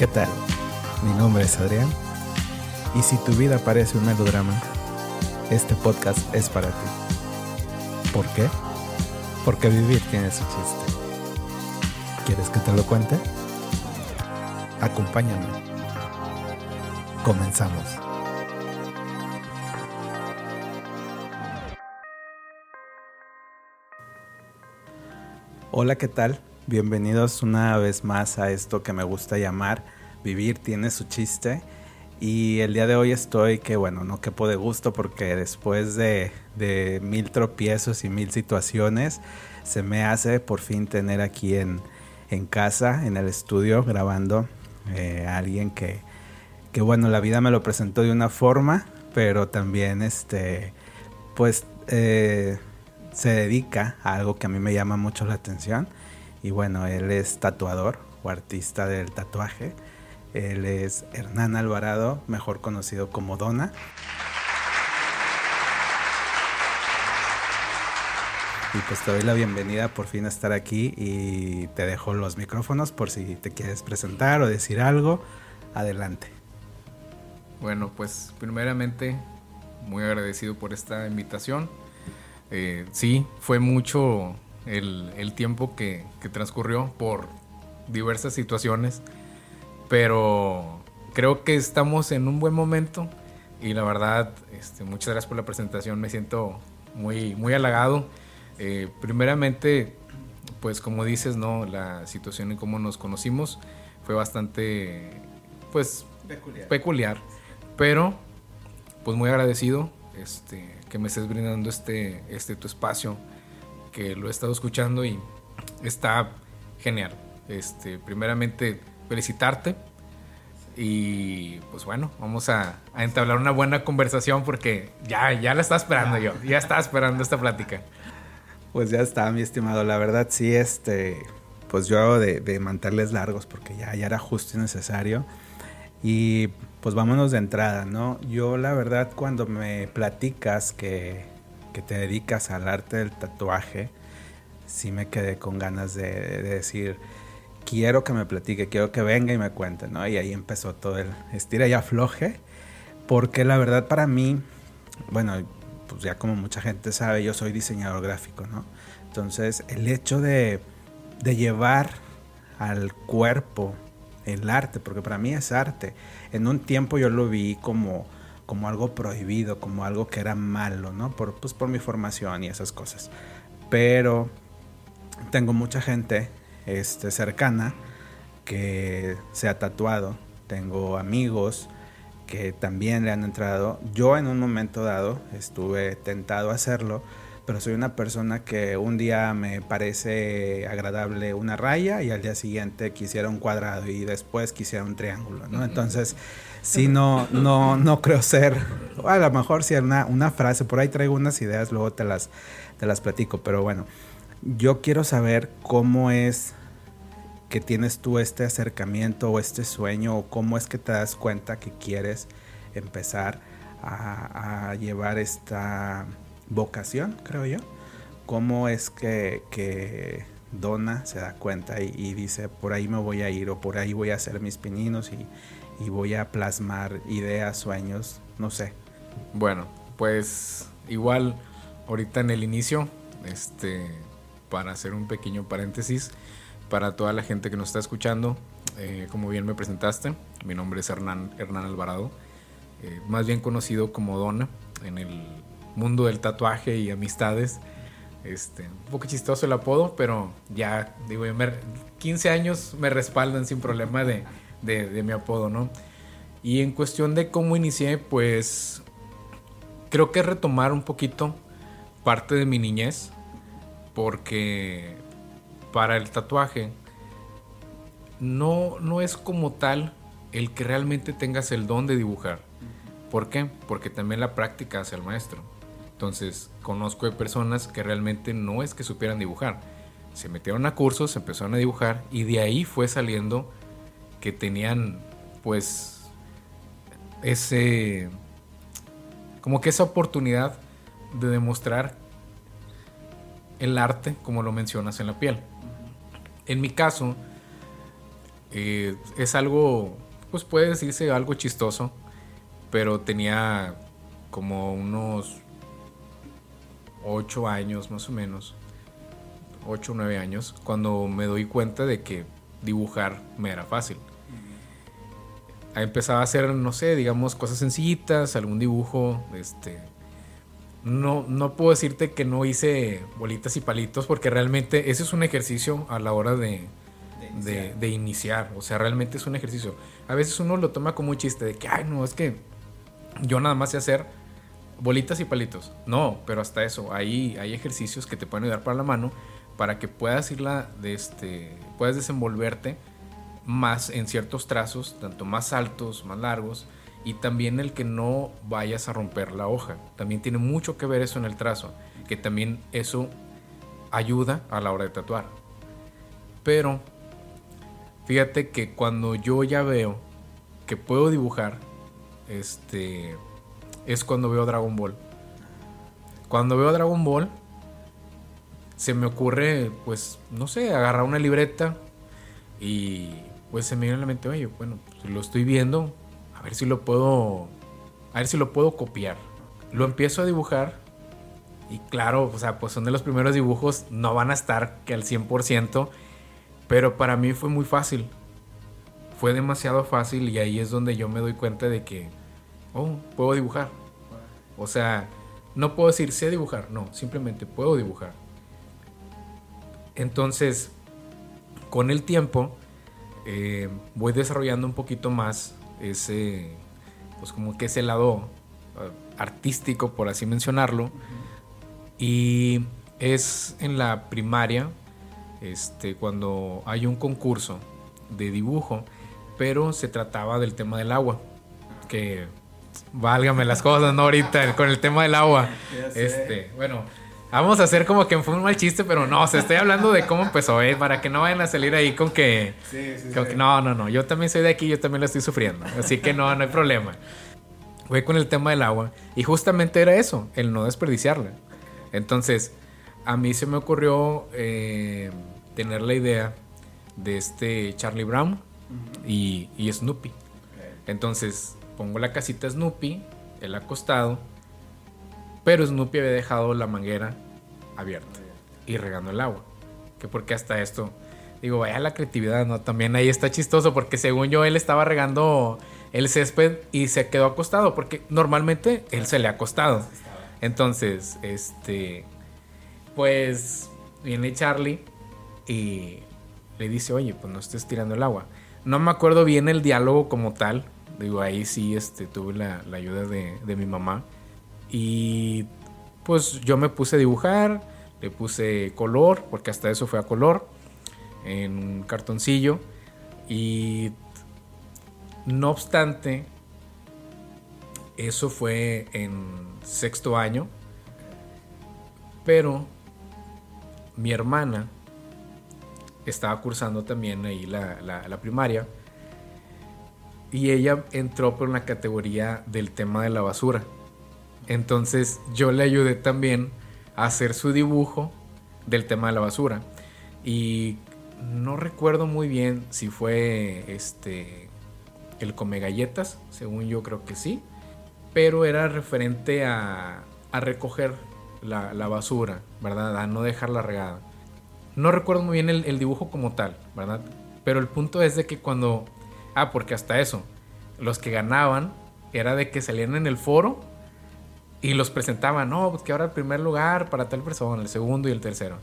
¿Qué tal? Mi nombre es Adrián y si tu vida parece un melodrama, este podcast es para ti. ¿Por qué? Porque vivir tiene su chiste. ¿Quieres que te lo cuente? Acompáñame. Comenzamos. Hola, ¿qué tal? Bienvenidos una vez más a esto que me gusta llamar Vivir tiene su chiste. Y el día de hoy estoy que, bueno, no quepo de gusto porque después de, mil tropiezos y mil situaciones, se me hace por fin tener aquí en, casa, en el estudio, grabando eh, a alguien que, que, bueno, la vida me lo presentó de una forma, pero también, este, pues, eh, se dedica a algo que a mí me llama mucho la atención y bueno, él es tatuador o artista del tatuaje. Él es Hernán Alvarado, mejor conocido como Dona. Y pues te doy la bienvenida por fin a estar aquí y te dejo los micrófonos por si te quieres presentar o decir algo. Adelante. Bueno, pues primeramente muy agradecido por esta invitación. Eh, sí, fue mucho el, tiempo que, transcurrió por diversas situaciones, pero creo que estamos en un buen momento y la verdad, este, muchas gracias por la presentación, me siento muy, muy halagado. Eh, primeramente, pues como dices, ¿no? La situación en cómo nos conocimos fue bastante, pues, peculiar, peculiar pero, pues muy agradecido, este, que me estés brindando este, este tu espacio que lo he estado escuchando y está genial. Este, primeramente, felicitarte. Y pues bueno, vamos a, entablar una buena conversación porque ya, ya la estaba esperando yo. Ya estaba esperando esta plática. Pues ya está, mi estimado. La verdad, sí, este, pues yo de, de mantenerles largos porque ya, ya era justo y necesario. Y pues vámonos de entrada, ¿no? Yo la verdad cuando me platicas que que te dedicas al arte del tatuaje, sí me quedé con ganas de, decir, quiero que me platique, quiero que venga y me cuente, ¿no? Y ahí empezó todo el estira y afloje, porque la verdad para mí, bueno, pues ya como mucha gente sabe, yo soy diseñador gráfico, ¿no? Entonces, el hecho de, de llevar al cuerpo el arte, porque para mí es arte, en un tiempo yo lo vi como como algo prohibido, como algo que era malo, ¿no? Por, pues por mi formación y esas cosas. Pero tengo mucha gente este, cercana que se ha tatuado. Tengo amigos que también le han entrado. Yo en un momento dado estuve tentado a hacerlo, pero soy una persona que un día me parece agradable una raya y al día siguiente quisiera un cuadrado y después quisiera un triángulo, ¿no? Entonces sí no, no, no creo ser, a lo mejor si una, una frase, por ahí traigo unas ideas, luego te las, te las platico, pero bueno, yo quiero saber cómo es que tienes tú este acercamiento o este sueño o cómo es que te das cuenta que quieres empezar a, llevar esta vocación, creo yo. ¿Cómo es que, que Donna se da cuenta y, y, dice, por ahí me voy a ir o por ahí voy a hacer mis pininos y, y voy a plasmar ideas, sueños, no sé. Bueno, pues igual ahorita en el inicio, este, para hacer un pequeño paréntesis, para toda la gente que nos está escuchando, eh, como bien me presentaste, mi nombre es Hernán, Hernán Alvarado, eh, más bien conocido como Dona en el mundo del tatuaje y amistades. Este, un poco chistoso el apodo, pero ya, digo, 15 años me respaldan sin problema de, de, mi apodo, ¿no? Y en cuestión de cómo inicié, pues creo que retomar un poquito parte de mi niñez, porque para el tatuaje no, no es como tal el que realmente tengas el don de dibujar. ¿Por qué? Porque también la práctica hace al maestro. Entonces, conozco de personas que realmente no es que supieran dibujar. Se metieron a cursos, empezaron a dibujar y de ahí fue saliendo que tenían pues ese como que esa oportunidad de demostrar el arte como lo mencionas en la piel. En mi caso, eh, es algo, pues puede decirse algo chistoso, pero tenía como unos 8 años más o menos, 8 o 9 años, cuando me doy cuenta de que dibujar me era fácil. Empezaba a hacer, no sé, digamos, cosas sencillitas, algún dibujo, este... No, no puedo decirte que no hice bolitas y palitos porque realmente ese es un ejercicio a la hora de, de, iniciar. O sea, realmente es un ejercicio. A veces uno lo toma como un chiste de que, ay, no, es que yo nada más sé hacer bolitas y palitos. No, pero hasta eso, ahí hay ejercicios que te pueden ayudar para la mano para que puedas irla de este, puedas desenvolverte más en ciertos trazos, tanto más altos, más largos, y también el que no vayas a romper la hoja. También tiene mucho que ver eso en el trazo, que también eso ayuda a la hora de tatuar. Pero Fíjate que cuando yo ya veo que puedo dibujar, este, es cuando veo Dragon Ball. Cuando veo Dragon Ball, se me ocurre, pues, no sé, agarrar una libreta y pues se me viene a la mente, oye, bueno, pues, lo estoy viendo, a ver si lo puedo, a ver si lo puedo copiar. Lo empiezo a dibujar y claro, o sea, pues son de los primeros dibujos, no van a estar que al 100%, pero para mí fue muy fácil. Fue demasiado fácil y ahí es donde yo me doy cuenta de que, oh, puedo dibujar. O sea, no puedo decir sé dibujar, no, simplemente puedo dibujar. Entonces, con el tiempo, eh, voy desarrollando un poquito más ese, pues como que ese lado eh, artístico, por así mencionarlo. Y es en la primaria, este, cuando hay un concurso de dibujo, pero se trataba del tema del agua, que válgame las cosas, ¿no? Ahorita con el tema del agua. Este, bueno, vamos a hacer como que fue un mal chiste, pero no, se estoy hablando de cómo empezó, ¿eh? Para que no vayan a salir ahí con que, no, no, no, yo también soy de aquí, yo también lo estoy sufriendo, así que no, no hay problema. Fue con el tema del agua y justamente era eso, el no desperdiciarla. Entonces, a mí se me ocurrió eh, tener la idea de este Charlie Brown y, Snoopy. Entonces pongo la casita Snoopy, el acostado, pero Snoopy había dejado la manguera abierta y regando el agua. Que porque hasta esto, digo, vaya la creatividad, ¿no? También ahí está chistoso porque según yo él estaba regando el césped y se quedó acostado porque normalmente él se le ha acostado. Entonces, este, pues viene Charlie y le dice, oye, pues no estés tirando el agua. No me acuerdo bien el diálogo como tal. Digo, ahí sí este, tuve la, ayuda de, de, mi mamá. Y pues yo me puse a dibujar, le puse color, porque hasta eso fue a color, en un cartoncillo. Y no obstante, eso fue en sexto año. Pero mi hermana estaba cursando también ahí la, primaria y ella entró por una categoría del tema de la basura. Entonces yo le ayudé también a hacer su dibujo del tema de la basura. Y no recuerdo muy bien si fue este el come galletas, según yo creo que sí, pero era referente a, a recoger la, la, basura, ¿verdad? A no dejarla regada. No recuerdo muy bien el, dibujo como tal, ¿verdad? Pero el punto es de que cuando... Ah, porque hasta eso, los que ganaban era de que salían en el foro y los presentaban, no, pues que ahora el primer lugar para tal persona, el segundo y el tercero.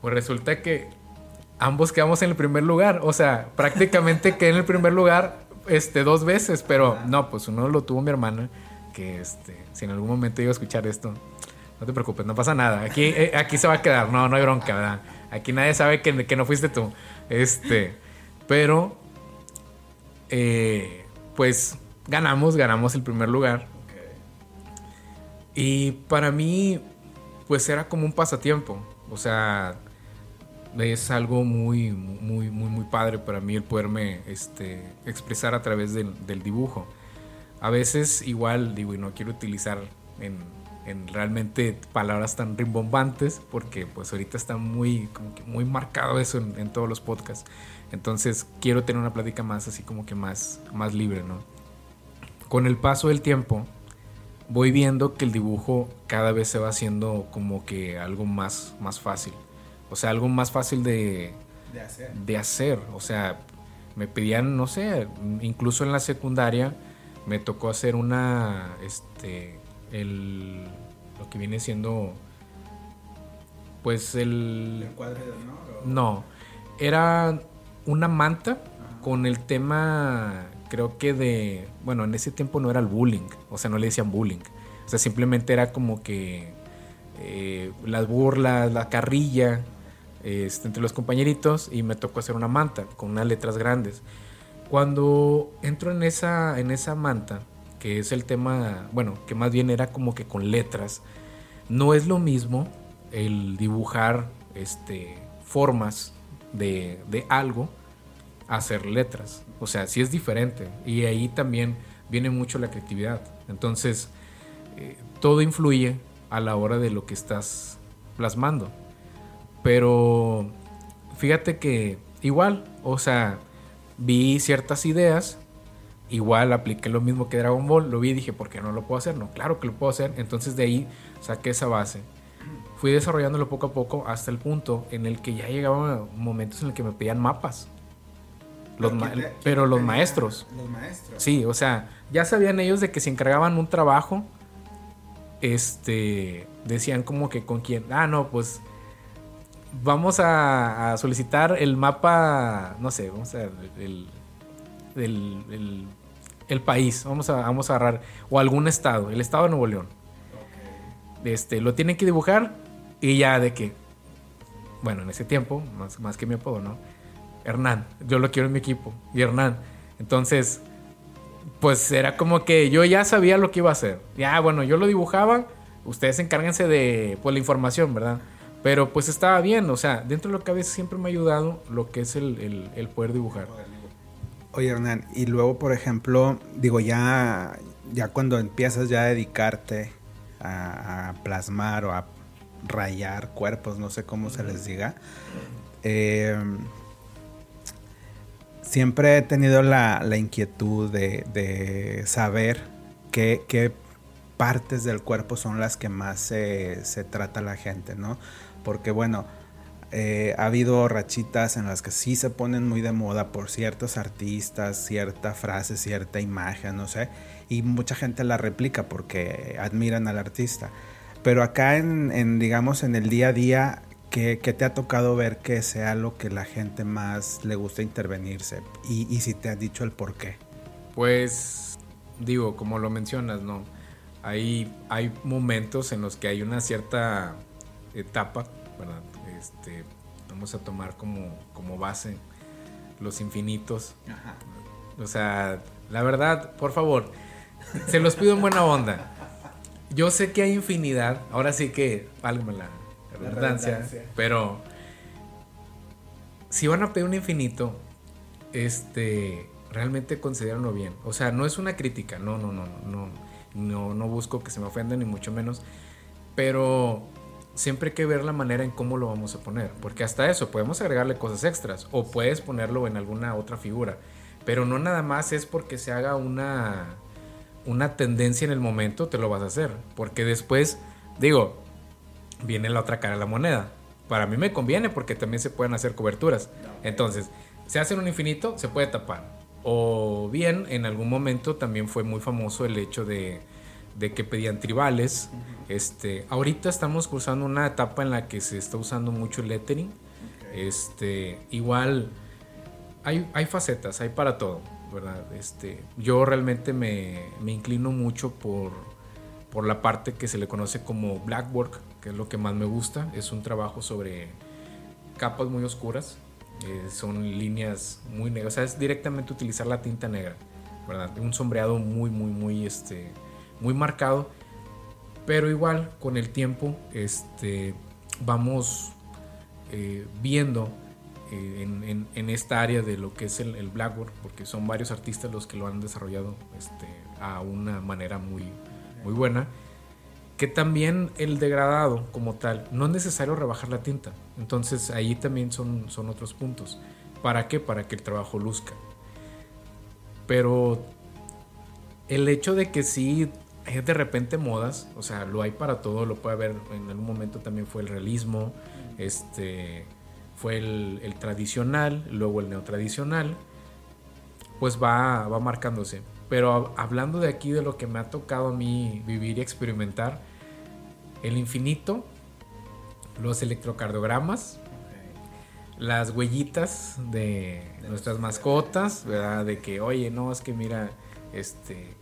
Pues resulta que ambos quedamos en el primer lugar, o sea, prácticamente quedé en el primer lugar este, dos veces, pero no, pues uno lo tuvo mi hermana, que este, si en algún momento iba a escuchar esto, no te preocupes, no pasa nada. Aquí, eh, aquí se va a quedar, no, no hay bronca, ¿verdad? Aquí nadie sabe que, que no fuiste tú. Este, pero, eh, pues ganamos, ganamos el primer lugar. Y para mí, pues era como un pasatiempo. O sea, es algo muy, muy, muy, muy padre para mí el poderme este, expresar a través del, dibujo. A veces igual, digo, y no quiero utilizar en en realmente palabras tan rimbombantes, porque pues ahorita está muy, como que muy marcado eso en, en, todos los podcasts. Entonces quiero tener una plática más así como que más, más libre, ¿no? Con el paso del tiempo voy viendo que el dibujo cada vez se va haciendo como que algo más, más fácil. O sea, algo más fácil de, de hacer. De hacer. O sea, me pedían, no sé, incluso en la secundaria me tocó hacer una, este, el, lo que viene siendo, pues el... ¿El cuadro de honor? No, era una manta con el tema, creo que de, bueno, en ese tiempo no era el bullying, o sea, no le decían bullying, o sea, simplemente era como que eh, las burlas, la carrilla, este, entre los compañeritos y me tocó hacer una manta con unas letras grandes. Cuando entro en esa, en esa manta, que es el tema, bueno, que más bien era como que con letras, no es lo mismo el dibujar este, formas de, de algo hacer letras. O sea, sí es diferente. Y ahí también viene mucho la creatividad. Entonces, eh, todo influye a la hora de lo que estás plasmando. Pero fíjate que igual, o sea, vi ciertas ideas, igual apliqué lo mismo que Dragon Ball, lo vi y dije, ¿por qué no lo puedo hacer? No, claro que lo puedo hacer. Entonces de ahí saqué esa base. Fui desarrollándolo poco a poco hasta el punto en el que ya llegaban momentos en el que me pedían mapas. Los Pero ma- ¿quién te- pero los maestros. Los maestros. Sí, o sea, ya sabían ellos de que si encargaban un trabajo, este, decían como que con quién. Ah, no, pues vamos a, a solicitar el mapa, no sé, vamos a ver, el, el, el- el país, vamos a, vamos a agarrar, o algún estado, el estado de Nuevo León. Este, lo tienen que dibujar y ya de que, bueno, en ese tiempo, más, más que mi apodo, ¿no? Hernán, yo lo quiero en mi equipo, y Hernán. Entonces, pues era como que yo ya sabía lo que iba a hacer. Ya, bueno, yo lo dibujaba, ustedes encárguense de pues, la información, ¿verdad? Pero pues estaba bien, o sea, dentro de lo que a veces siempre me ha ayudado lo que es el, el- el poder dibujar. Oye, Hernán, y luego, por ejemplo, digo, ya, ya cuando empiezas ya a dedicarte a, a plasmar o a rayar cuerpos, no sé cómo se les diga, eh, siempre he tenido la, la inquietud de, de saber qué, qué partes del cuerpo son las que más se, se trata la gente, ¿no? Porque bueno, eh, ha habido rachitas en las que sí se ponen muy de moda por ciertos artistas, cierta frase, cierta imagen, no sé, y mucha gente la replica porque admiran al artista. Pero acá en, en, digamos, en el día a día, ¿qué, qué te ha tocado ver que sea lo que la gente más le gusta intervenirse? Y, y si te han dicho el por qué. Pues digo, como lo mencionas, ¿no? Hay, hay momentos en los que hay una cierta etapa, ¿verdad? Este, vamos a tomar como, como base los infinitos. O sea, la verdad, por favor, se los pido en buena onda. Yo sé que hay infinidad, ahora sí que, válgame redundancia, redundancia. pero si van a pedir un infinito, este, realmente considérenlo bien. O sea, no es una crítica, no, no, no, no, no, no busco que se me ofendan ni mucho menos, pero siempre hay que ver la manera en cómo lo vamos a poner, porque hasta eso podemos agregarle cosas extras o puedes ponerlo en alguna otra figura, pero no nada más es porque se haga una una tendencia en el momento te lo vas a hacer, porque después digo, viene la otra cara de la moneda. Para mí me conviene porque también se pueden hacer coberturas. Entonces, se hace en un infinito, se puede tapar. O bien, en algún momento también fue muy famoso el hecho de, de que pedían tribales. Este, ahorita estamos cursando una etapa en la que se está usando mucho el lettering. Este, igual hay, hay facetas, hay para todo, ¿verdad? Este, yo realmente me, me inclino mucho por, por la parte que se le conoce como black work, que es lo que más me gusta. Es un trabajo sobre capas muy oscuras, eh, son líneas muy negras, o sea, es directamente utilizar la tinta negra, ¿verdad? Un sombreado muy, muy, muy, este, muy marcado, pero igual con el tiempo, este, vamos eh, viendo eh, en, esta área de lo que es el, el blackboard, porque son varios artistas los que lo han desarrollado este, a una manera muy, muy buena. Que también el degradado como tal, no es necesario rebajar la tinta. Entonces ahí también son, son otros puntos. ¿Para qué? Para que el trabajo luzca. Pero el hecho de que sí hay de repente modas, o sea, lo hay para todo, lo puede haber, en algún momento también fue el realismo, este, fue el, tradicional, luego el neotradicional, pues va, va marcándose. Pero hablando de aquí, de lo que me ha tocado a mí vivir y experimentar, el infinito, los electrocardiogramas, las huellitas de, nuestras mascotas, ¿verdad? De que, oye, no, es que mira, este,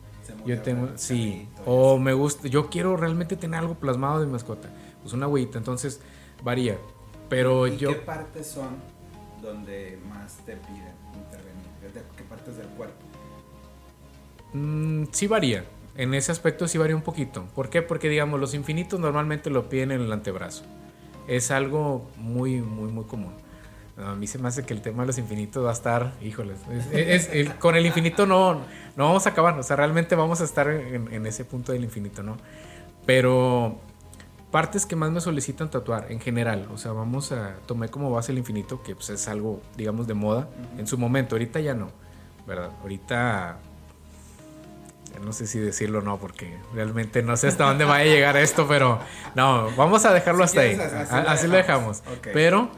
yo tengo, sí, o me gusta, yo quiero realmente tener algo plasmado de mascota, pues una huellita, entonces varía, pero ¿Y yo... ¿Qué partes son donde más te piden intervenir? ¿Qué partes del cuerpo? Mm, sí varía. En ese aspecto sí varía un poquito. ¿Por qué? Porque digamos, los infinitos normalmente lo piden en el antebrazo. Es algo muy, muy, muy común. A mí se me hace que el tema de los infinitos va a estar, híjoles, con el infinito no, no vamos a acabar, o sea, realmente vamos a estar en, ese punto del infinito, ¿no? Pero partes que más me solicitan tatuar en general, o sea, vamos a, tomé como base el infinito, que pues, es algo, digamos, de moda en su momento, ahorita ya no, ¿verdad? Ahorita no sé si decirlo o no, porque realmente no sé hasta dónde va a llegar esto, pero no, vamos a dejarlo hasta ahí. Así, lo dejamos. Pero,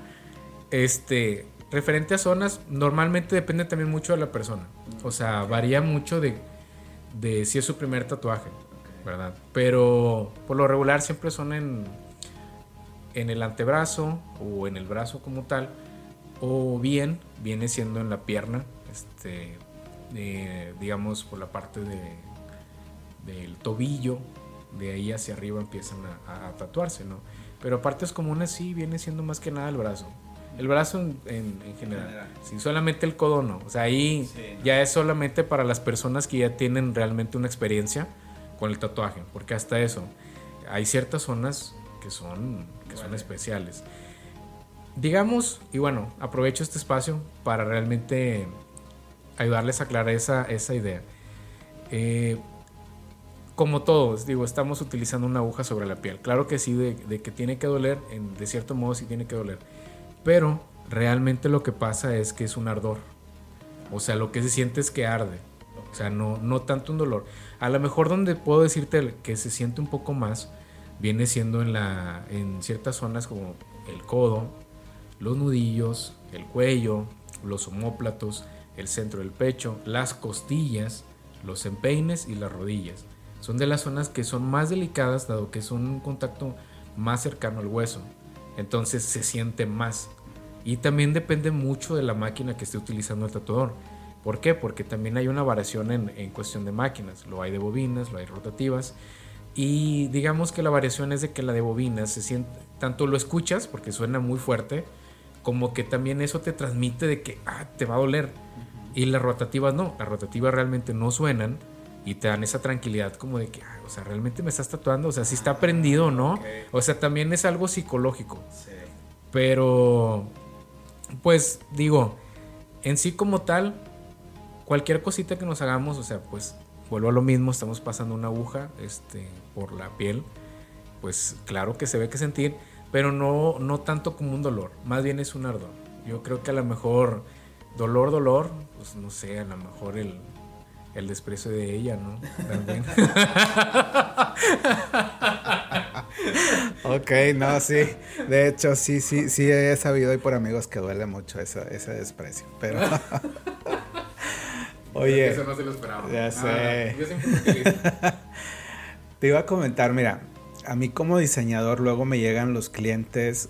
este, referente a zonas, normalmente depende también mucho de la persona. O sea, varía mucho de, de si es su primer tatuaje, ¿verdad? Pero por lo regular siempre son en, en el antebrazo o en el brazo como tal, o bien viene siendo en la pierna, este, digamos, por la parte de, del tobillo, de ahí hacia arriba empiezan a, tatuarse, ¿no? Pero partes comunes sí viene siendo más que nada el brazo. El brazo en, general. Sí, solamente el codo no. O sea, ahí ya es solamente para las personas que ya tienen realmente una experiencia con el tatuaje. Porque hasta eso, hay ciertas zonas que son, que son especiales. Digamos, y bueno, aprovecho este espacio para realmente ayudarles a aclarar esa, esa idea. Eh, como todos, digo, estamos utilizando una aguja sobre la piel. Claro que sí, de, que tiene que doler, de cierto modo sí tiene que doler. Pero realmente lo que pasa es que es un ardor. O sea, lo que se siente es que arde. O sea, no, no tanto un dolor. A lo mejor donde puedo decirte que se siente un poco más, viene siendo en, la, en ciertas zonas como el codo, los nudillos, el cuello, los homóplatos, el centro del pecho, las costillas, los empeines y las rodillas. Son de las zonas que son más delicadas dado que son un contacto más cercano al hueso. Entonces se siente más. Y también depende mucho de la máquina que esté utilizando el tatuador. ¿Por qué? Porque también hay una variación en, en cuestión de máquinas. Lo hay de bobinas, lo hay rotativas. Y digamos que la variación es de que la de bobinas se siente, tanto lo escuchas porque suena muy fuerte, como que también eso te transmite de que ah, te va a doler. Y las rotativas no, las rotativas realmente no suenan y te dan esa tranquilidad como de que, ah, o sea, realmente me estás tatuando, o sea, si está prendido o no. O sea, también es algo psicológico. Sí. Pero, pues digo, en sí como tal, cualquier cosita que nos hagamos, o sea, pues vuelvo a lo mismo, estamos pasando una aguja este, por la piel, pues claro que se ve que sentir, pero no, no tanto como un dolor, más bien es un ardor. Yo creo que a lo mejor dolor, dolor, pues no sé, a lo mejor el, el desprecio de ella, ¿no? También. ok, no, sí. De hecho, sí, sí, sí he sabido y por amigos que duele mucho ese, ese desprecio. Pero. Oye. Eso no se lo esperaba. Ya ah, sé. yo siempre Te iba a comentar, mira, a mí como diseñador luego me llegan los clientes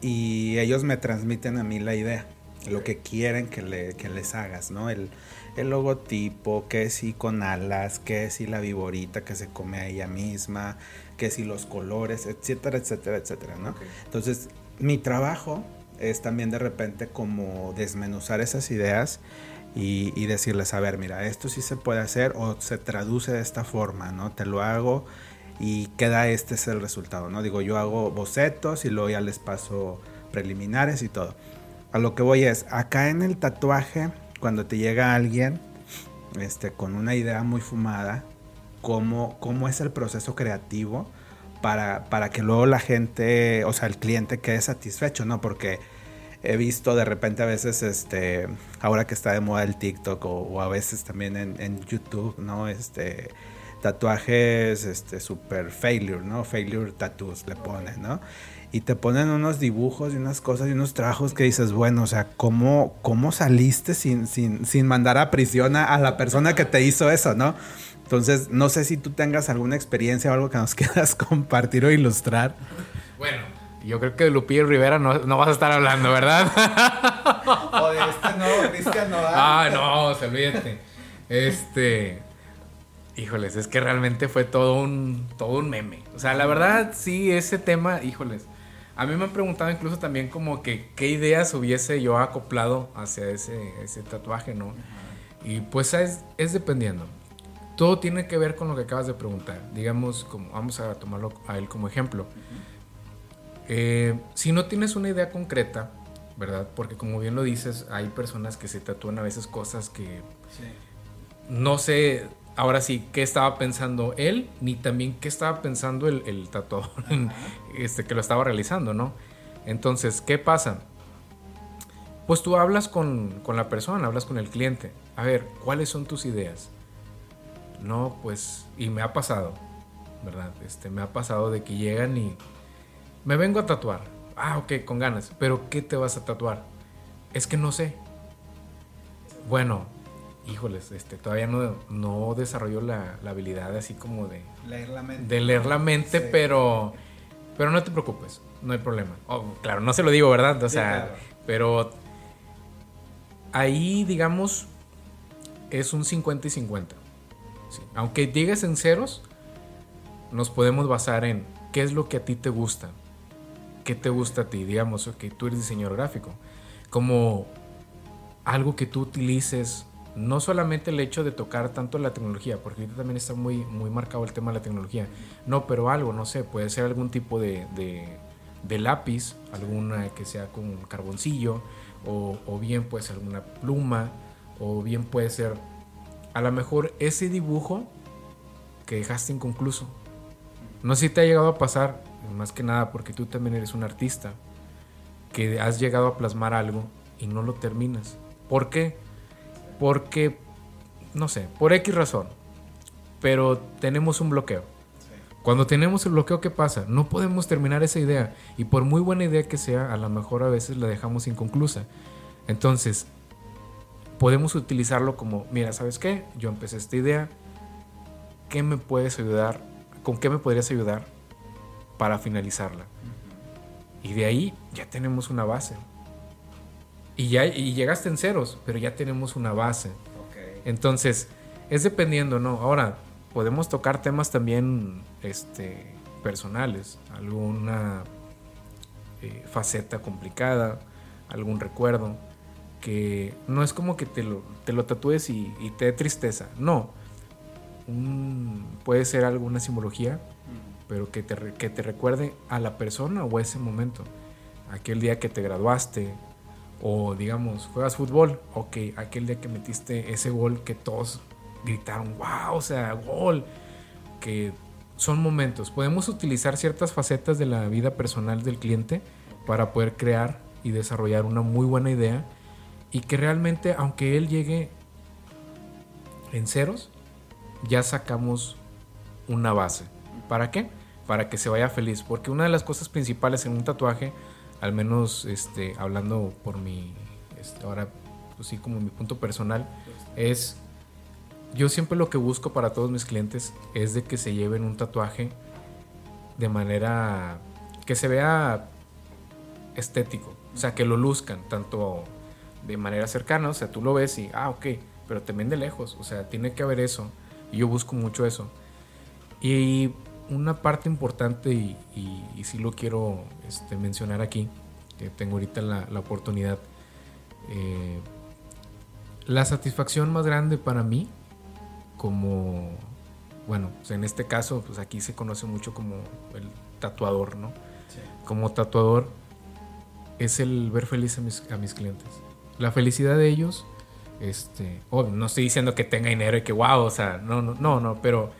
y ellos me transmiten a mí la idea, lo que quieren que, le, que les hagas, ¿no? El, el logotipo, que si con alas, que si la viborita que se come a ella misma, que si los colores, etcétera, etcétera, etcétera, ¿no? Entonces, mi trabajo es también de repente como desmenuzar esas ideas y, y, decirles, a ver, mira, esto sí se puede hacer o se traduce de esta forma, ¿no? Te lo hago y queda este es el resultado, ¿no? Digo, yo hago bocetos y luego ya les paso preliminares y todo. A lo que voy es, acá en el tatuaje cuando te llega alguien este, con una idea muy fumada, cómo, cómo es el proceso creativo para, para que luego la gente, o sea, el cliente quede satisfecho, ¿no? Porque he visto de repente a veces, este, ahora que está de moda el TikTok o, a veces también en, en, YouTube, ¿no? Este, tatuajes, este, super failure, ¿no? Failure tattoos le ponen, ¿no? Y te ponen unos dibujos y unas cosas y unos trabajos que dices, bueno, o sea, ¿cómo, cómo saliste sin, sin, sin mandar a prisión a, a la persona que te hizo eso, ¿no? Entonces, no sé si tú tengas alguna experiencia o algo que nos quieras compartir o ilustrar. Bueno, yo creo que de Lupillo Rivera no, no vas a estar hablando, ¿verdad? o de este no, Cristian Nodal. Ah, no, se olvídate. Este. Híjoles, es que realmente fue todo un, todo un meme. O sea, la verdad, sí, ese tema, híjoles. A mí me han preguntado incluso también como que qué ideas hubiese yo acoplado hacia ese, ese tatuaje, ¿no? Y pues es, es dependiendo todo tiene que ver con lo que acabas de preguntar. Digamos, como, vamos a tomarlo a él como ejemplo. Eh, si no tienes una idea concreta, ¿verdad? Porque como bien lo dices, hay personas que se tatúan a veces cosas que no sé, ahora sí, qué estaba pensando él, ni también qué estaba pensando el, el tatuador este, que lo estaba realizando, ¿no? Entonces, ¿qué pasa? Pues tú hablas con, con la persona, hablas con el cliente. A ver, ¿cuáles son tus ideas? No, pues, y me ha pasado, ¿verdad? Este, me ha pasado de que llegan y me vengo a tatuar. Ah, ok, con ganas. Pero ¿qué te vas a tatuar? Es que no sé. Bueno, híjoles, este, todavía no, no desarrollo la, habilidad así como de leer la mente. De leer la mente, pero, pero no te preocupes, no hay problema. Oh, claro, no se lo digo, ¿verdad? O sea, pero ahí, digamos, es un 50 y 50. Aunque llegues en ceros, nos podemos basar en qué es lo que a ti te gusta. ¿Qué te gusta a ti? Digamos, que tú eres diseñador gráfico. Como algo que tú utilices, no solamente el hecho de tocar tanto la tecnología, porque ahorita también está muy, muy marcado el tema de la tecnología. No, pero algo, no sé, puede ser algún tipo de, de, lápiz, alguna que sea con carboncillo, o, bien puede ser alguna pluma, o bien puede ser a lo mejor ese dibujo que dejaste inconcluso. No sé si te ha llegado a pasar, más que nada porque tú también eres un artista, que has llegado a plasmar algo y no lo terminas. ¿Por qué? Porque, no sé, por X razón, pero tenemos un bloqueo. Cuando tenemos el bloqueo, ¿qué pasa? No podemos terminar esa idea. Y por muy buena idea que sea, a lo mejor a veces la dejamos inconclusa. Entonces, podemos utilizarlo como, mira, ¿sabes qué? Yo empecé esta idea, ¿qué me puedes ayudar? ¿Con qué me podrías ayudar para finalizarla? Y de ahí ya tenemos una base. Y ya y llegaste en ceros, pero ya tenemos una base. Entonces, es dependiendo, ¿no? Ahora, podemos tocar temas también este, personales, alguna eh, faceta complicada, algún recuerdo que no es como que te lo, te lo tatúes y, te dé tristeza, no. puede ser alguna simbología, pero que te, que te recuerde a la persona o a ese momento. Aquel día que te graduaste, o digamos, juegas fútbol, ok, aquel día que metiste ese gol que todos gritaron, wow, o sea, gol, que son momentos. Podemos utilizar ciertas facetas de la vida personal del cliente para poder crear y desarrollar una muy buena idea y que realmente aunque él llegue en ceros, ya sacamos una base. ¿Para qué? Para que se vaya feliz. Porque una de las cosas principales en un tatuaje, al menos este, hablando por mi, este, ahora pues sí como mi punto personal, es, yo siempre lo que busco para todos mis clientes es de que se lleven un tatuaje de manera que se vea estético, o sea, que lo luzcan, tanto de manera cercana, o sea, tú lo ves y, ah, ok, pero también de lejos, o sea, tiene que haber eso, y yo busco mucho eso. Y una parte importante, y, y, sí lo quiero este, mencionar aquí, que tengo ahorita la, la oportunidad, eh, la satisfacción más grande para mí, como, bueno, en este caso, pues aquí se conoce mucho como el tatuador, ¿no? Como tatuador, es el ver feliz a mis, a mis clientes la felicidad de ellos, este, no estoy diciendo que tenga dinero y que wow, o sea, no, no, no, no, pero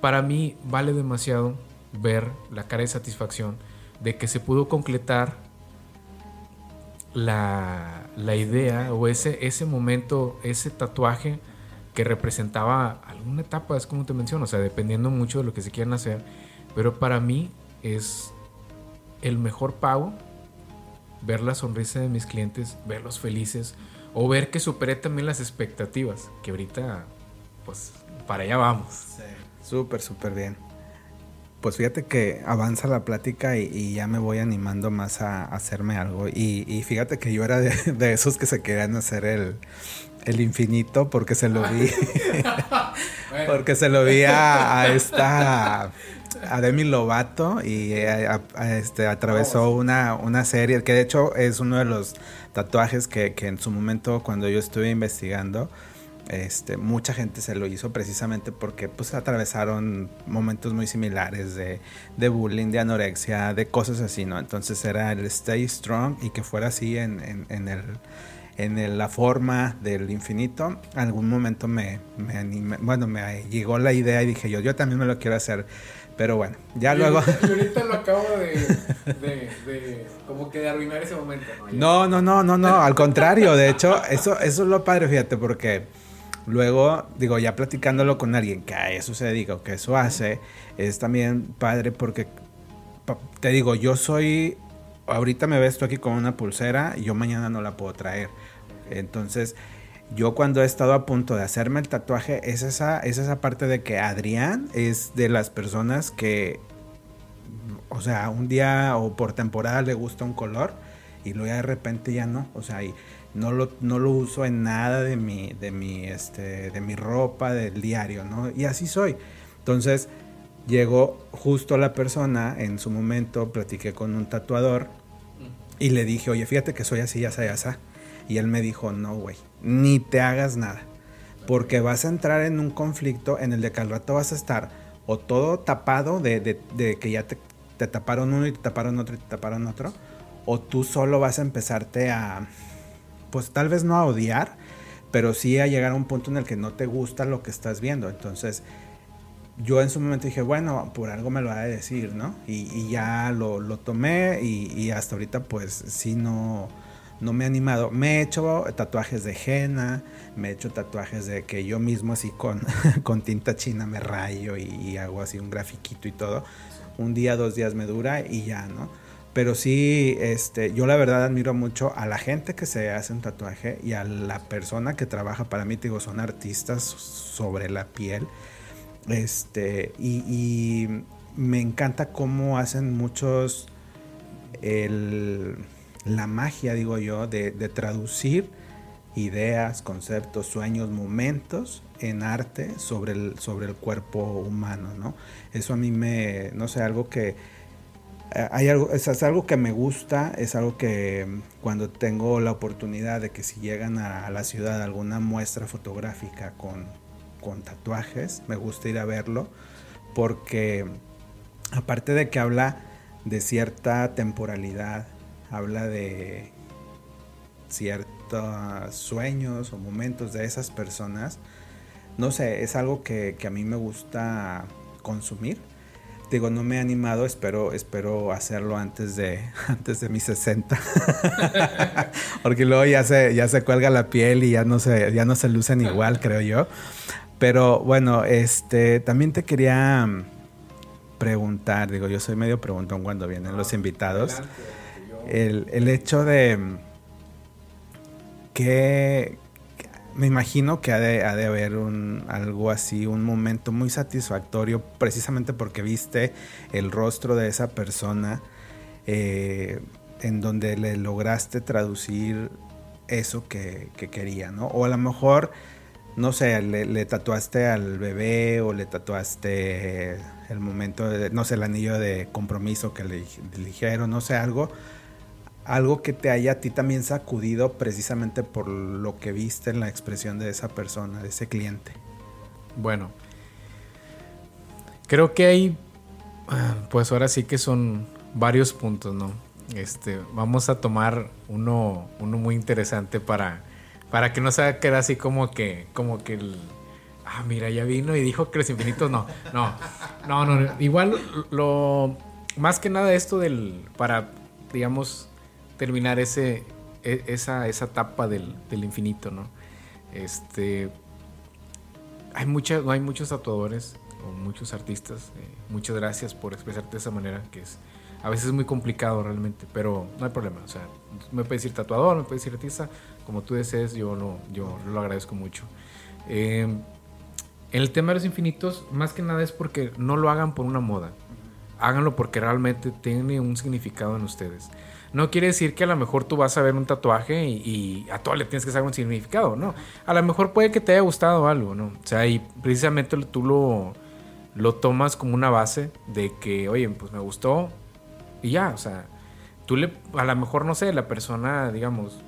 para mí vale demasiado ver la cara de satisfacción de que se pudo concretar la, la idea o ese, ese momento, ese tatuaje que representaba alguna etapa, es como te menciono, o sea, dependiendo mucho de lo que se quieran hacer, pero para mí es el mejor pago ver la sonrisa de mis clientes, verlos felices o ver que superé también las expectativas, que ahorita pues para allá vamos. Sí. Súper, súper bien. Pues fíjate que avanza la plática y, ya me voy animando más a, hacerme algo. Y, fíjate que yo era de, esos que se querían hacer el, el infinito porque se lo vi. porque se lo vi a, esta a Demi Lovato y eh, este, atravesó oh, una, una, serie que de hecho es uno de los tatuajes que, que, en su momento cuando yo estuve investigando este, mucha gente se lo hizo precisamente porque pues atravesaron momentos muy similares de, de bullying, de anorexia, de cosas así, ¿no? Entonces era el stay strong y que fuera así en, en, el en la forma del infinito, algún momento me, me animé, bueno, me llegó la idea y dije yo, yo también me lo quiero hacer. Pero bueno, ya luego. Ahorita, y ahorita lo acabo de, de, como que de arruinar ese momento. No, no, no, no, no, al contrario. De hecho, eso, eso es lo padre, fíjate, porque luego, digo, ya platicándolo con alguien que a eso se dedica o que eso hace, es también padre porque, te digo, yo soy, ahorita me ves tú aquí con una pulsera y yo mañana no la puedo traer. Entonces, yo cuando he estado a punto de hacerme el tatuaje, es esa, es esa parte de que Adrián es de las personas que, o sea, un día o por temporada le gusta un color y luego de repente ya no, o sea, y no lo, no lo uso en nada de mi, de mi, este, de mi ropa, del diario, ¿no? Y así soy. Entonces, llegó justo la persona, en su momento platiqué con un tatuador y le dije, oye, fíjate que soy así, ya ya ya y él me dijo, no, güey, ni te hagas nada. Porque vas a entrar en un conflicto en el de que al rato vas a estar o todo tapado de, de, que ya te, te, taparon uno y te taparon otro y te taparon otro. O tú solo vas a empezarte a, pues tal vez no a odiar, pero sí a llegar a un punto en el que no te gusta lo que estás viendo. Entonces, yo en su momento dije, bueno, por algo me lo ha de decir, ¿no? Y, ya lo, lo tomé y, y, hasta ahorita pues sí no no me he animado. Me he hecho tatuajes de henna, me he hecho tatuajes de que yo mismo así con, con tinta china me rayo y, hago así un grafiquito y todo. Un día, dos días me dura y ya, ¿no? Pero sí, este, yo la verdad admiro mucho a la gente que se hace un tatuaje y a la persona que trabaja para mí, digo, son artistas sobre la piel. Este, y, y me encanta cómo hacen muchos el la magia, digo yo, de, traducir ideas, conceptos, sueños, momentos en arte sobre el, sobre el cuerpo humano, ¿no? Eso a mí me, no sé, algo que, hay algo, es, algo que me gusta, es algo que cuando tengo la oportunidad de que si llegan a, la ciudad alguna muestra fotográfica con, con tatuajes, me gusta ir a verlo, porque aparte de que habla de cierta temporalidad, habla de ciertos sueños o momentos de esas personas. No sé, es algo que, a mí me gusta consumir. Digo, no me he animado, espero, espero hacerlo antes de, antes de mis 60. Porque luego ya se, ya se cuelga la piel y ya no se, ya no se lucen igual, creo yo. Pero bueno, este, también te quería preguntar, digo, yo soy medio preguntón cuando vienen los invitados el, hecho de que me imagino que ha de, haber un, algo así, un momento muy satisfactorio, precisamente porque viste el rostro de esa persona eh, en donde le lograste traducir eso que, quería, ¿no? O a lo mejor, no sé, le, tatuaste al bebé o le tatuaste el momento, de, no sé, el anillo de compromiso que le dijeron, no sé, algo algo que te haya a ti también sacudido precisamente por lo que viste en la expresión de esa persona, de ese cliente. Bueno, creo que hay, ah, pues ahora sí que son varios puntos, ¿no? Este, vamos a tomar uno, uno muy interesante para, para que no se quede así como que, como que ah, mira, ya vino y dijo que los infinitos no. No, no, no. Igual lo. Más que nada esto del. Para, digamos, terminar ese, e, esa, esa etapa del, del infinito, ¿no? Este. Hay, muchas, hay muchos tatuadores o muchos artistas. Eh, muchas gracias por expresarte de esa manera, que es a veces es muy complicado realmente, pero no hay problema. O sea, me puedes decir tatuador, me puedes decir artista, como tú desees, yo lo, yo lo agradezco mucho. En el tema de los infinitos, más que nada es porque no lo hagan por una moda. Háganlo porque realmente tiene un significado en ustedes. No quiere decir que a lo mejor tú vas a ver un tatuaje y, a todo le tienes que saber un significado, ¿no? A lo mejor puede que te haya gustado algo, ¿no? O sea, y precisamente tú lo, lo tomas como una base de que, oye, pues me gustó y ya, o sea, tú le, a lo mejor, no sé, la persona, digamos,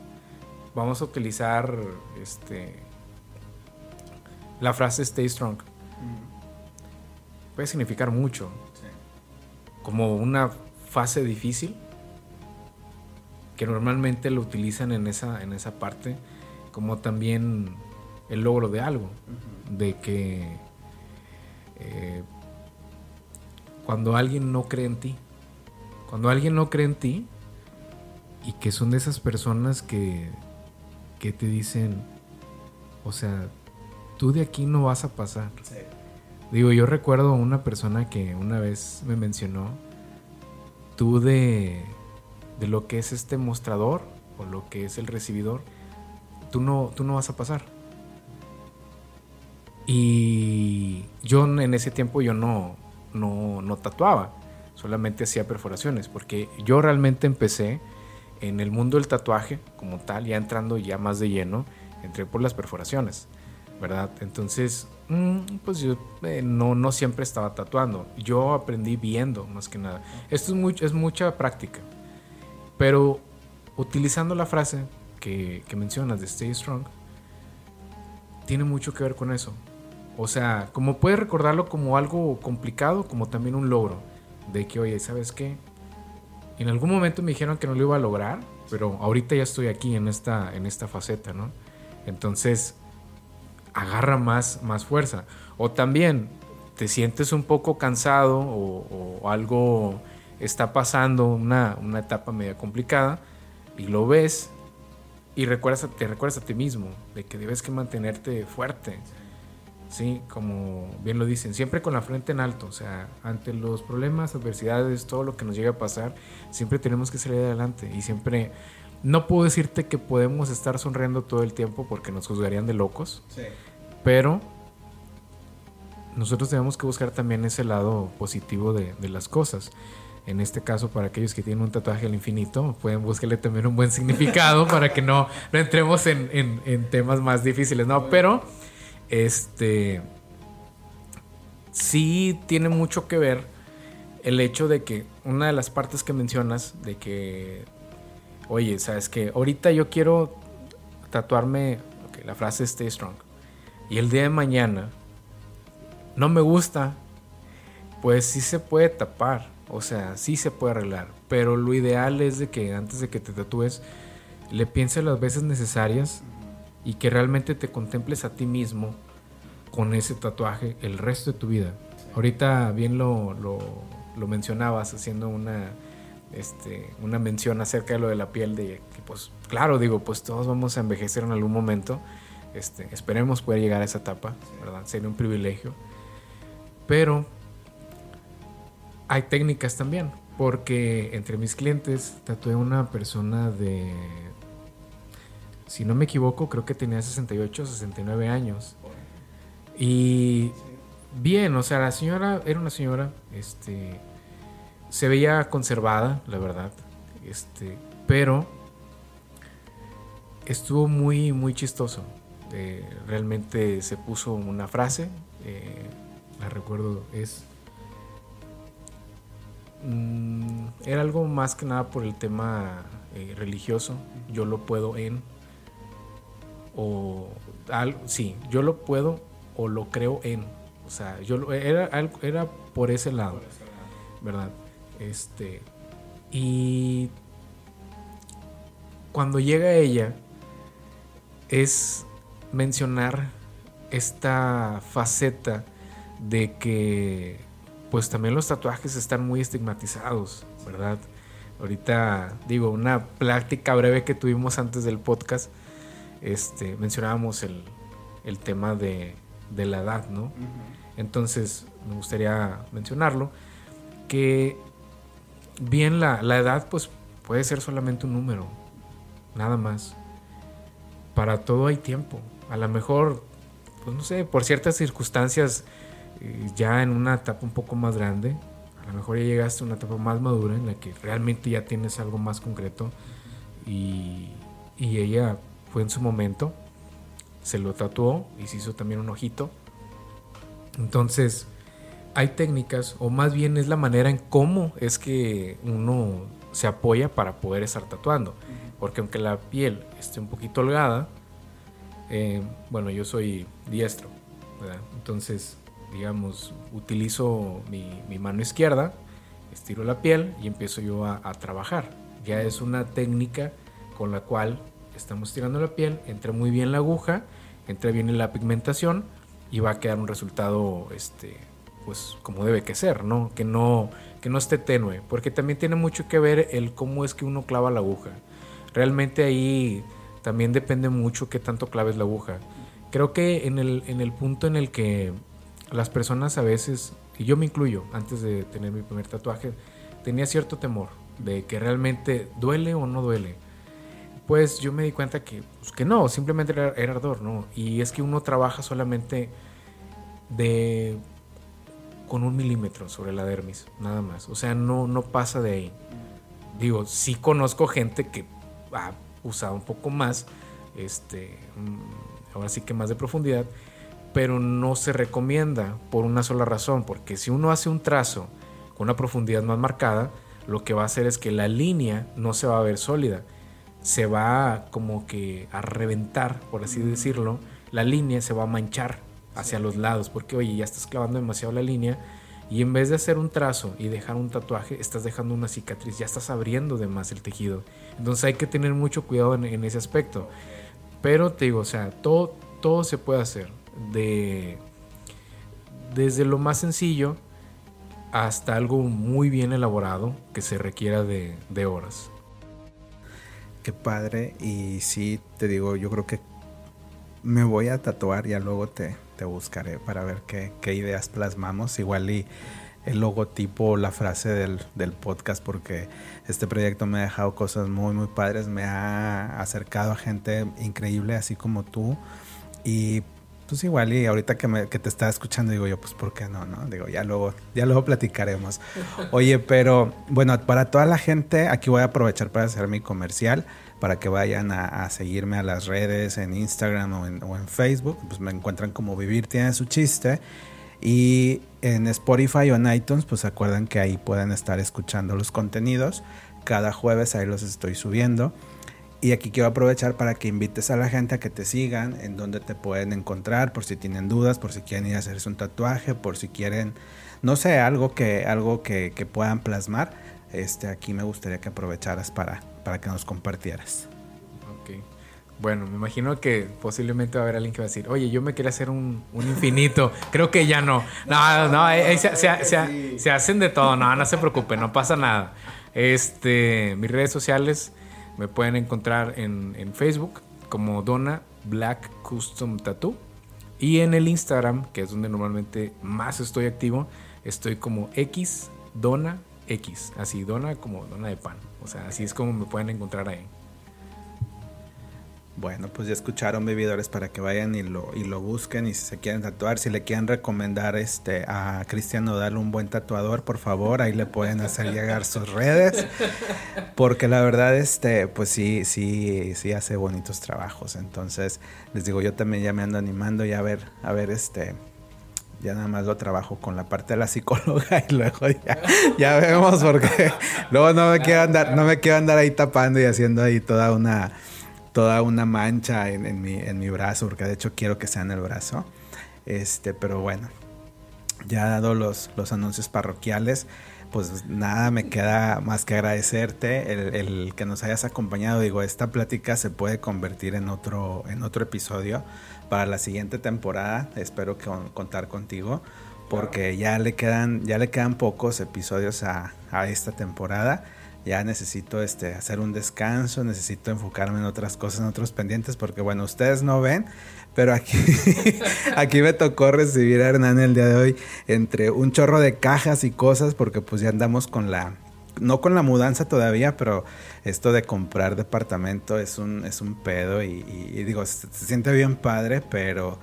vamos a utilizar, este, la frase stay strong. Puede significar mucho. Como una fase difícil que normalmente lo utilizan en esa, en esa parte, como también el logro de algo, de que eh, cuando alguien no cree en ti, cuando alguien no cree en ti y que son de esas personas que, que te dicen, o sea, tú de aquí no vas a pasar. Digo, yo recuerdo una persona que una vez me mencionó, tú de de lo que es este mostrador o lo que es el recibidor, tú no, tú no vas a pasar. Y yo en ese tiempo yo no, no, no tatuaba, solamente hacía perforaciones, porque yo realmente empecé en el mundo del tatuaje como tal, ya entrando ya más de lleno, entré por las perforaciones, ¿verdad? Entonces, mm, pues yo eh, no, no siempre estaba tatuando, yo aprendí viendo más que nada. Esto es, es mucha práctica. Pero utilizando la frase que, mencionas de Stay Strong, tiene mucho que ver con eso. O sea, como puedes recordarlo como algo complicado, como también un logro. De que, oye, ¿sabes qué? En algún momento me dijeron que no lo iba a lograr, pero ahorita ya estoy aquí en esta, en esta faceta, ¿no? Entonces, agarra más, más fuerza. O también te sientes un poco cansado o algo está pasando una, etapa media complicada y lo ves y recuerdas, te recuerdas a ti mismo de que debes que mantenerte fuerte. Sí, como bien lo dicen, siempre con la frente en alto, o sea, ante los problemas, adversidades, todo lo que nos llega a pasar, siempre tenemos que salir adelante y siempre no puedo decirte que podemos estar sonriendo todo el tiempo porque nos juzgarían de locos, pero nosotros tenemos que buscar también ese lado positivo de, de las cosas en este caso para aquellos que tienen un tatuaje al infinito, pueden buscarle también un buen significado para que no, no entremos en, temas más difíciles, ¿no? Pero, este, sí tiene mucho que ver el hecho de que una de las partes que mencionas, de que, oye, sabes que ahorita yo quiero tatuarme, la frase stay strong, y el día de mañana no me gusta, pues sí se puede tapar o sea, sí se puede arreglar, pero lo ideal es de que antes de que te tatúes le pienses las veces necesarias y que realmente te contemples a ti mismo con ese tatuaje el resto de tu vida. Ahorita bien lo, lo, mencionabas haciendo una, este, una mención acerca de lo de la piel, de que pues claro, digo, pues todos vamos a envejecer en algún momento. Este, esperemos poder llegar a esa etapa, ¿verdad? Sería un privilegio. Pero hay técnicas también, porque entre mis clientes tatué una persona de, si no me equivoco, creo que tenía 68, 69 años. Y bien, o sea, la señora era una señora, este, se veía conservada, la verdad, este, pero estuvo muy, muy chistoso. Eh, realmente se puso una frase, eh, la recuerdo, es Mm, era algo más que nada por el tema eh, religioso. Yo lo puedo en. O. sí, yo lo puedo o lo creo en. O sea, yo era, era por ese lado. ¿Verdad? Este. Y. Cuando llega ella. Es mencionar esta faceta de que pues también los tatuajes están muy estigmatizados, ¿verdad? Ahorita digo, una plática breve que tuvimos antes del podcast, este, mencionábamos el, tema de, la edad, ¿no? Entonces, me gustaría mencionarlo, que bien la, la edad pues puede ser solamente un número, nada más. Para todo hay tiempo. A lo mejor, pues no sé, por ciertas circunstancias ya en una etapa un poco más grande, a lo mejor ya llegaste a una etapa más madura en la que realmente ya tienes algo más concreto y, y ella fue en su momento, se lo tatuó y se hizo también un ojito. Entonces, hay técnicas, o más bien es la manera en cómo es que uno se apoya para poder estar tatuando. Porque aunque la piel esté un poquito holgada, eh, bueno, yo soy diestro, Entonces, digamos, utilizo mi, mano izquierda, estiro la piel y empiezo yo a, trabajar. Ya es una técnica con la cual estamos tirando la piel, entra muy bien la aguja, entra bien en la pigmentación y va a quedar un resultado, este, pues como debe que ser, ¿no? Que no, que no esté tenue, porque también tiene mucho que ver el cómo es que uno clava la aguja. Realmente ahí también depende mucho qué tanto claves la aguja. Creo que en el, en el punto en el que las personas a veces, y yo me incluyo, antes de tener mi primer tatuaje, tenía cierto temor de que realmente duele o no duele. Pues yo me di cuenta que, pues que no, simplemente era, era ardor, ¿no? Y es que uno trabaja solamente de con un milímetro sobre la dermis, nada más. O sea, no, no pasa de ahí. Digo, sí conozco gente que ha usado un poco más, este, mm, ahora sí que más de profundidad, pero no se recomienda por una sola razón, porque si uno hace un trazo con una profundidad más marcada, lo que va a hacer es que la línea no se va a ver sólida, se va como que a reventar, por así decirlo, la línea se va a manchar hacia los lados, porque oye, ya estás clavando demasiado la línea y en vez de hacer un trazo y dejar un tatuaje, estás dejando una cicatriz, ya estás abriendo de más el tejido. Entonces hay que tener mucho cuidado en, en ese aspecto. Pero te digo, o sea, todo, todo se puede hacer de desde lo más sencillo hasta algo muy bien elaborado que se requiera de, horas. Qué padre. Y sí, te digo, yo creo que me voy a tatuar, y luego te, te buscaré para ver qué, qué, ideas plasmamos. Igual y el logotipo, la frase del, del, podcast, porque este proyecto me ha dejado cosas muy, muy padres. Me ha acercado a gente increíble, así como tú. Y pues igual y ahorita que, me, que te estaba escuchando digo yo, pues ¿por qué no? no? Digo, ya luego, ya luego platicaremos. Oye, pero bueno, para toda la gente, aquí voy a aprovechar para hacer mi comercial, para que vayan a, seguirme a las redes, en Instagram o en, o en, Facebook, pues me encuentran como Vivir tiene su chiste. Y en Spotify o en iTunes, pues acuerdan que ahí pueden estar escuchando los contenidos. Cada jueves ahí los estoy subiendo. Y aquí quiero aprovechar para que invites a la gente a que te sigan, en donde te pueden encontrar, por si tienen dudas, por si quieren ir a hacerse un tatuaje, por si quieren, no sé, algo que, algo que, puedan plasmar. Este, aquí me gustaría que aprovecharas para, para que nos compartieras. Ok. Bueno, me imagino que posiblemente va a haber alguien que va a decir, oye, yo me quería hacer un, infinito. Creo que ya no. No, no, se, se, hacen de todo. No, no se preocupen, no pasa nada. Este, mis redes sociales me pueden encontrar en, Facebook como Dona Black Custom Tattoo. Y en el Instagram, que es donde normalmente más estoy activo, estoy como X Dona X. Así, Dona como Dona de pan. O sea, así es como me pueden encontrar ahí. Bueno, pues ya escucharon bebidores para que vayan y lo, y lo busquen y si se quieren tatuar, si le quieren recomendar este a Cristiano darle un buen tatuador, por favor, ahí le pueden hacer llegar sus redes. Porque la verdad, este, pues sí, sí, sí hace bonitos trabajos. Entonces, les digo, yo también ya me ando animando y a ver, a ver, este, ya nada más lo trabajo con la parte de la psicóloga y luego ya, ya vemos porque luego no me quiero andar, no me quiero andar ahí tapando y haciendo ahí toda una toda una mancha en, mi, en mi brazo, porque de hecho quiero que sea en el brazo. Este, pero bueno, ya dado los, los anuncios parroquiales, pues nada, me queda más que agradecerte el, que nos hayas acompañado. Digo, esta plática se puede convertir en otro, en otro episodio para la siguiente temporada. Espero contar contigo porque ya le quedan, ya le quedan pocos episodios a, a esta temporada ya necesito este, hacer un descanso, necesito enfocarme en otras cosas, en otros pendientes, porque bueno, ustedes no ven, pero aquí, aquí me tocó recibir a Hernán el día de hoy entre un chorro de cajas y cosas, porque pues ya andamos con la, no con la mudanza todavía, pero esto de comprar departamento es un, es un pedo y, digo, se, siente bien padre, pero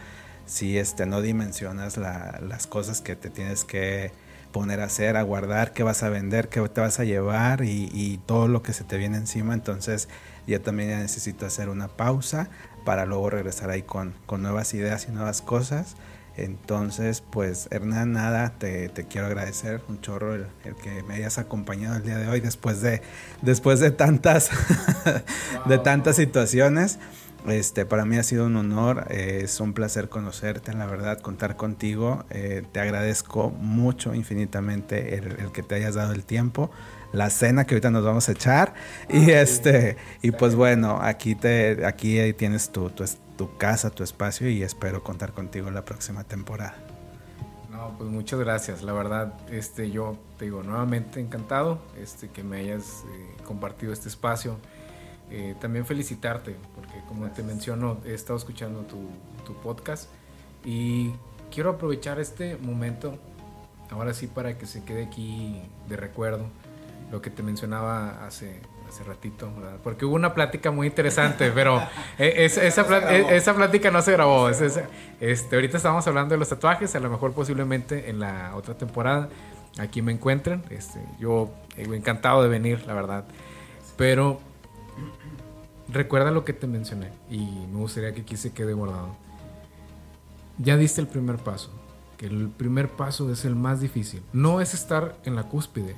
si este, no dimensionas las cosas que te tienes que poner a hacer, a guardar, qué vas a vender, qué te vas a llevar y, todo lo que se te viene encima. Entonces ya también necesito hacer una pausa para luego regresar ahí con, con nuevas ideas y nuevas cosas. Entonces, pues Hernán, nada, te, te quiero agradecer un chorro el, que me hayas acompañado el día de hoy después de, después de tantas, de tantas situaciones. Este, para mí ha sido un honor, eh, es un placer conocerte, la verdad, contar contigo. Eh, te agradezco mucho, infinitamente, el, que te hayas dado el tiempo, la cena que ahorita nos vamos a echar. Y este, y pues bueno, aquí te, aquí tienes tu, tu, tu casa, tu espacio, y espero contar contigo la próxima temporada. No, pues muchas gracias. La verdad, este, yo te digo nuevamente encantado, este, que me hayas eh, compartido este espacio. Eh, también felicitarte, porque como te menciono, he estado escuchando tu, tu, podcast y quiero aprovechar este momento, ahora sí, para que se quede aquí de recuerdo lo que te mencionaba hace, hace ratito, porque hubo una plática muy interesante, pero e, esa, esa, e, esa, plática no se grabó. este, ahorita estamos hablando de los tatuajes, a lo mejor posiblemente en la otra temporada aquí me encuentren. Este, yo encantado de venir, la verdad. Pero recuerda lo que te mencioné y me gustaría que aquí se quede guardado. Ya diste el primer paso, que el primer paso es el más difícil. No es estar en la cúspide,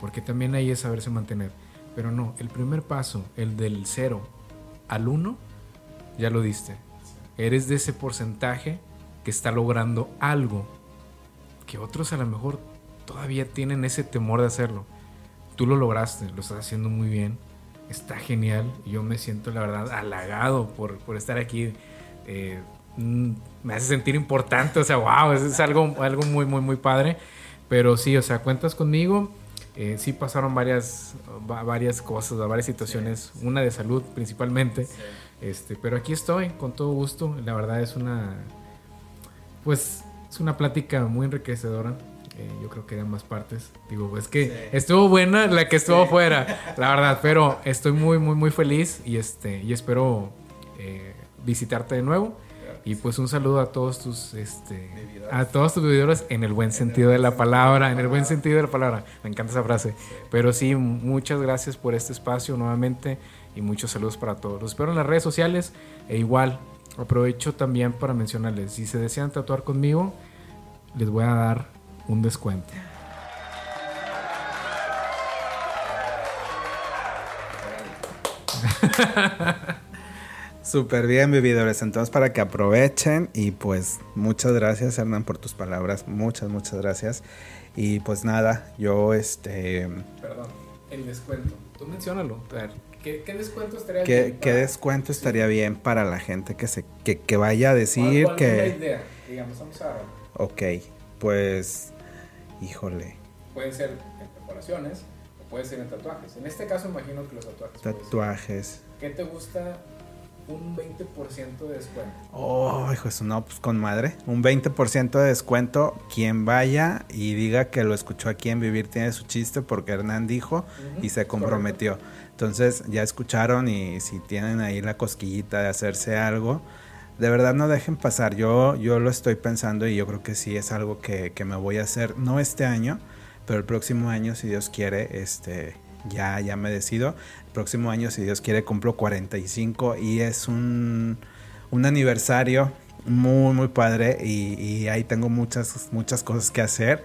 porque también ahí es saberse mantener. Pero no, el primer paso, el del 0 al 1, ya lo diste. Eres de ese porcentaje que está logrando algo que otros a lo mejor todavía tienen ese temor de hacerlo. Tú lo lograste, lo estás haciendo muy bien está genial. Yo me siento, la verdad, halagado por, estar aquí. Eh, mm, me hace sentir importante, o sea, wow, es, algo, algo muy, muy, muy padre. Pero sí, o sea, cuentas conmigo. Eh, sí pasaron varias, varias cosas, varias situaciones, una de salud principalmente. Este, pero aquí estoy, con todo gusto. La verdad es una, pues, es una plática muy enriquecedora. Eh, yo creo que de ambas partes. Digo, es que estuvo buena la que estuvo afuera, la verdad, pero estoy muy, muy, muy feliz y, este, y espero eh, visitarte de nuevo. Y pues un saludo a todos tus este a todos tus vividores en el buen sentido de la palabra, en el buen sentido de la palabra. Me encanta esa frase. Pero sí, muchas gracias por este espacio nuevamente y muchos saludos para todos. Los espero en las redes sociales e igual aprovecho también para mencionarles, si se desean tatuar conmigo, les voy a dar un descuento. Súper bien, vividores. Entonces, para que aprovechen y pues muchas gracias, Hernán, por tus palabras. Muchas, muchas gracias. Y pues nada, yo este... Perdón, el descuento. Tú menciónalo. ¿qué, descuento estaría bien? ¿Qué descuento estaría bien para la gente que, se, que, vaya a decir que... Es la idea? Digamos, vamos a... Ok, pues Híjole. Pueden ser en perforaciones o puede ser en tatuajes. En este caso imagino que los tatuajes. Tatuajes. ¿Qué te gusta? Un 20% de descuento. Oh, hijo, eso no, pues con madre. Un 20% de descuento. Quien vaya y diga que lo escuchó aquí en Vivir tiene su chiste porque Hernán dijo y se comprometió. Entonces ya escucharon y si tienen ahí la cosquillita de hacerse algo, de verdad no dejen pasar. Yo, yo lo estoy pensando y yo creo que sí es algo que, me voy a hacer, no este año, pero el próximo año, si Dios quiere, este, ya, ya me decido. El próximo año, si Dios quiere, cumplo 45 y es un, un aniversario muy, muy padre y, ahí tengo muchas, muchas cosas que hacer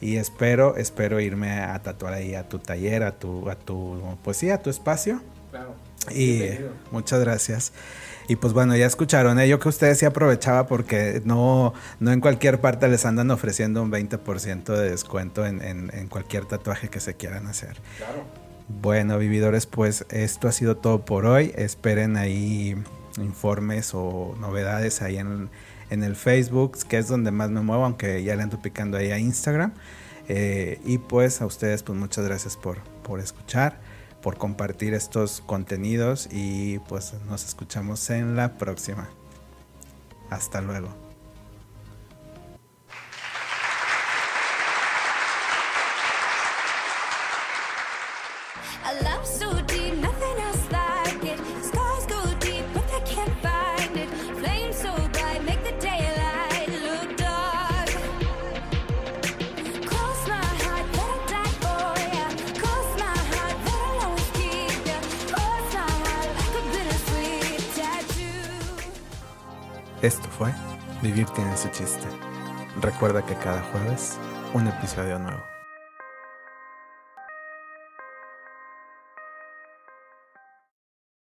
y espero, espero irme a tatuar ahí a tu taller, a tu, a tu, pues sí, a tu espacio. Claro Y muchas gracias. Y pues bueno, ya escucharon, ¿eh? yo que ustedes sí aprovechaba porque no, no en cualquier parte les andan ofreciendo un 20% de descuento en, en, cualquier tatuaje que se quieran hacer. Claro. Bueno, vividores, pues esto ha sido todo por hoy. Esperen ahí informes o novedades ahí en, en el Facebook, que es donde más me muevo, aunque ya le ando picando ahí a Instagram. Eh, y pues a ustedes, pues muchas gracias por, por escuchar por compartir estos contenidos y pues nos escuchamos en la próxima. Hasta luego. Esto fue Vivir tiene su chiste. Recuerda que cada jueves un episodio nuevo.